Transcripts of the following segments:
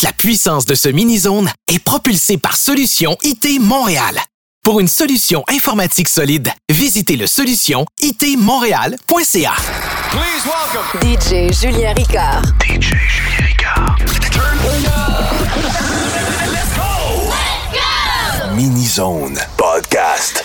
Toute la puissance de ce mini-zone est propulsée par Solution IT Montréal. Pour une solution informatique solide, visitez le solution itmontréal.ca. Please welcome DJ Julien Ricard. DJ Julien Ricard. Mini Zone Podcast.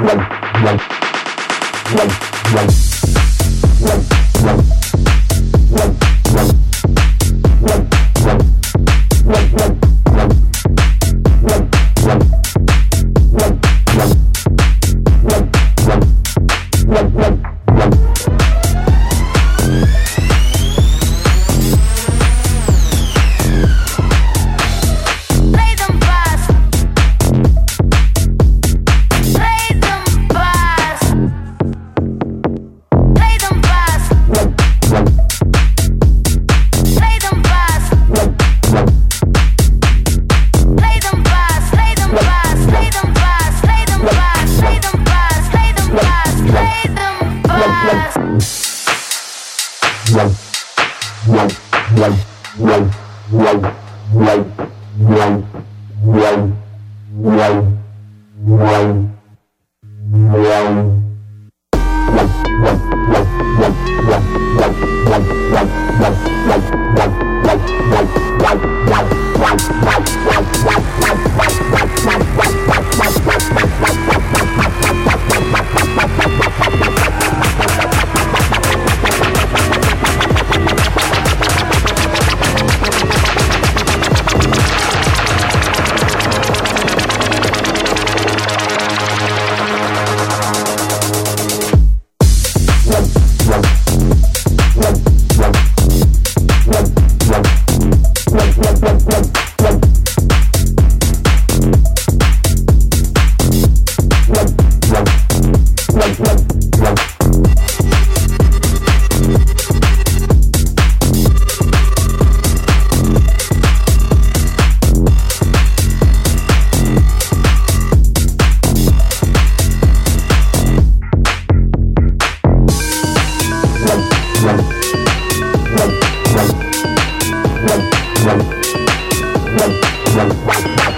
Thank you. Thank you.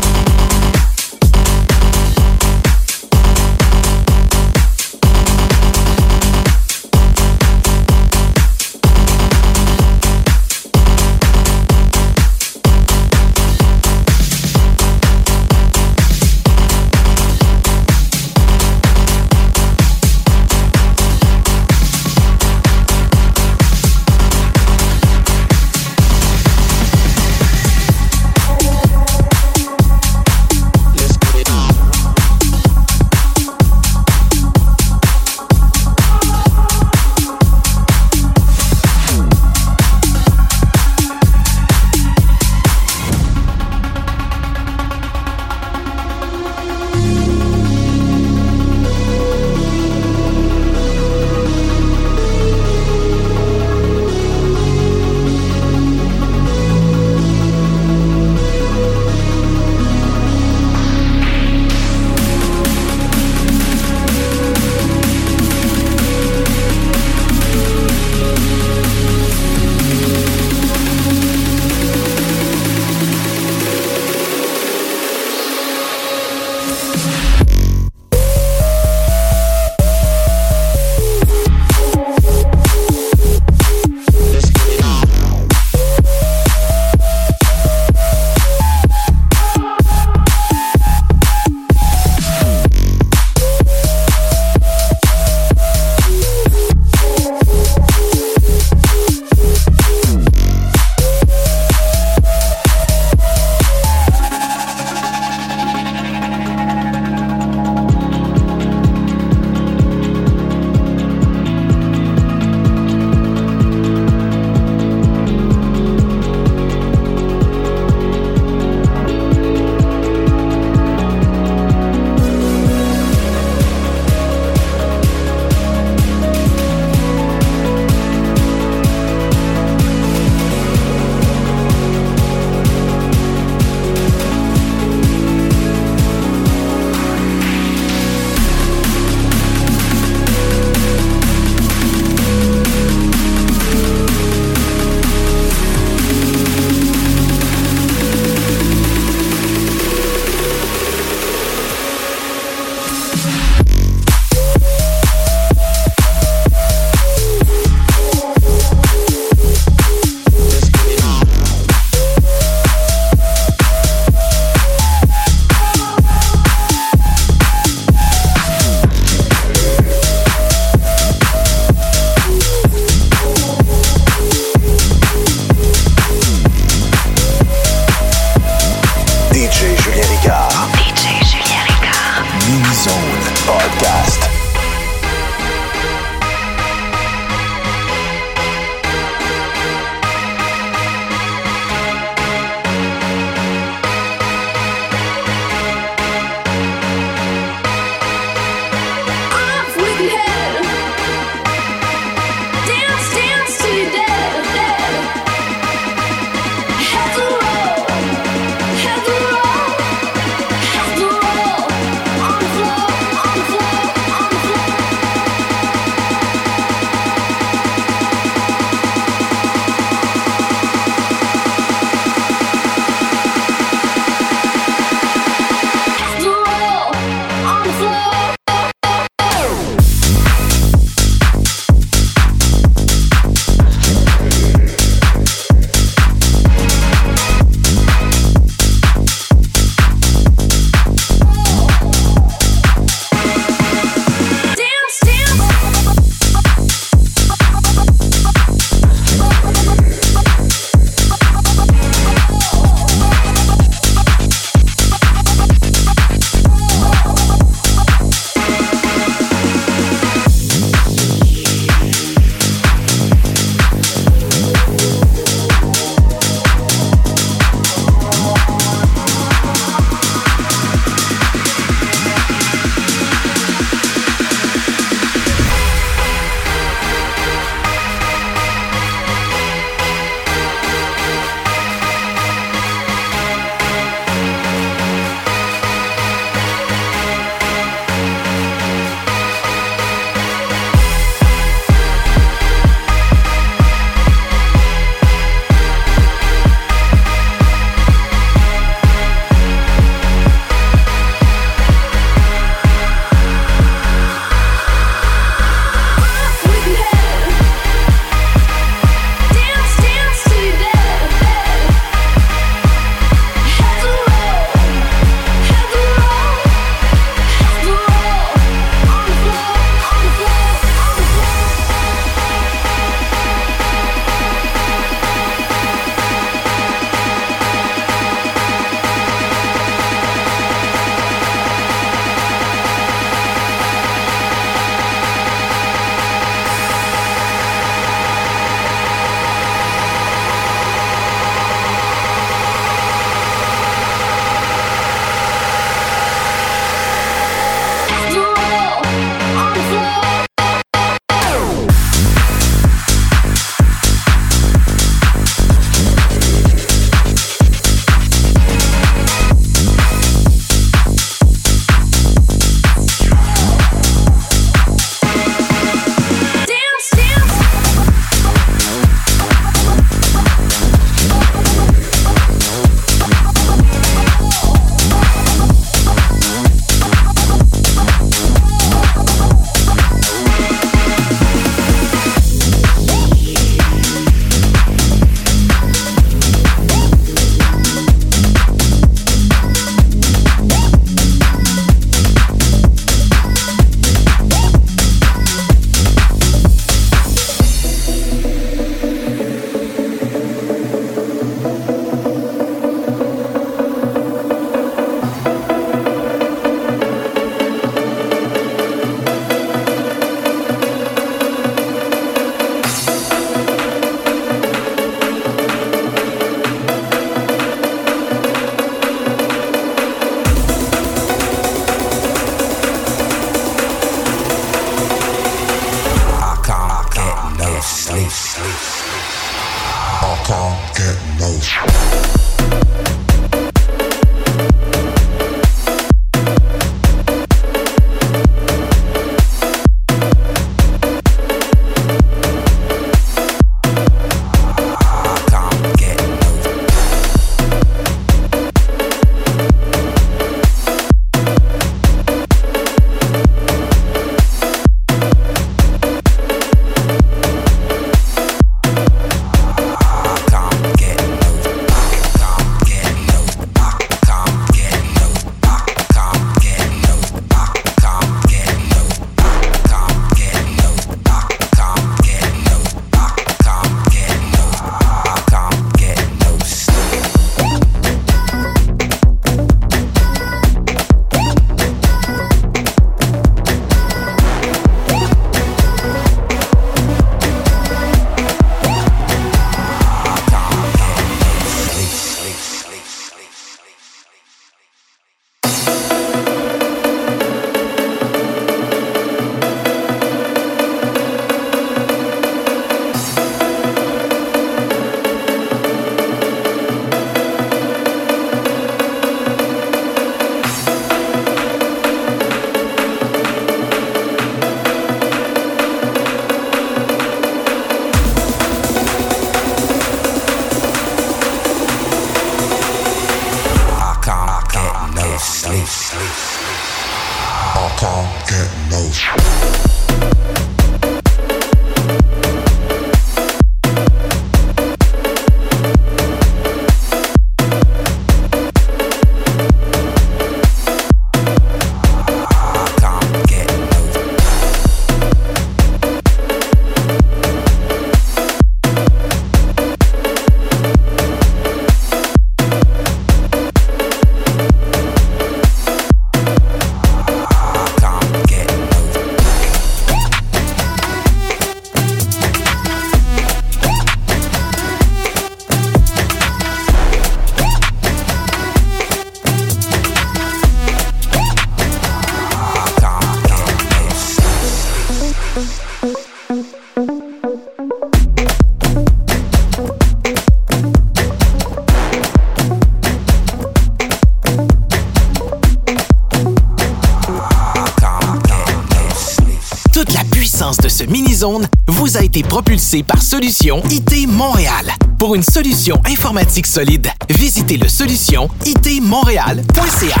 Été propulsé par Solution IT Montréal. Pour une solution informatique solide, visitez le solution itmontréal.ca.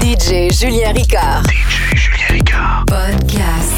DJ Julien Ricard. DJ Julien Ricard. Podcast.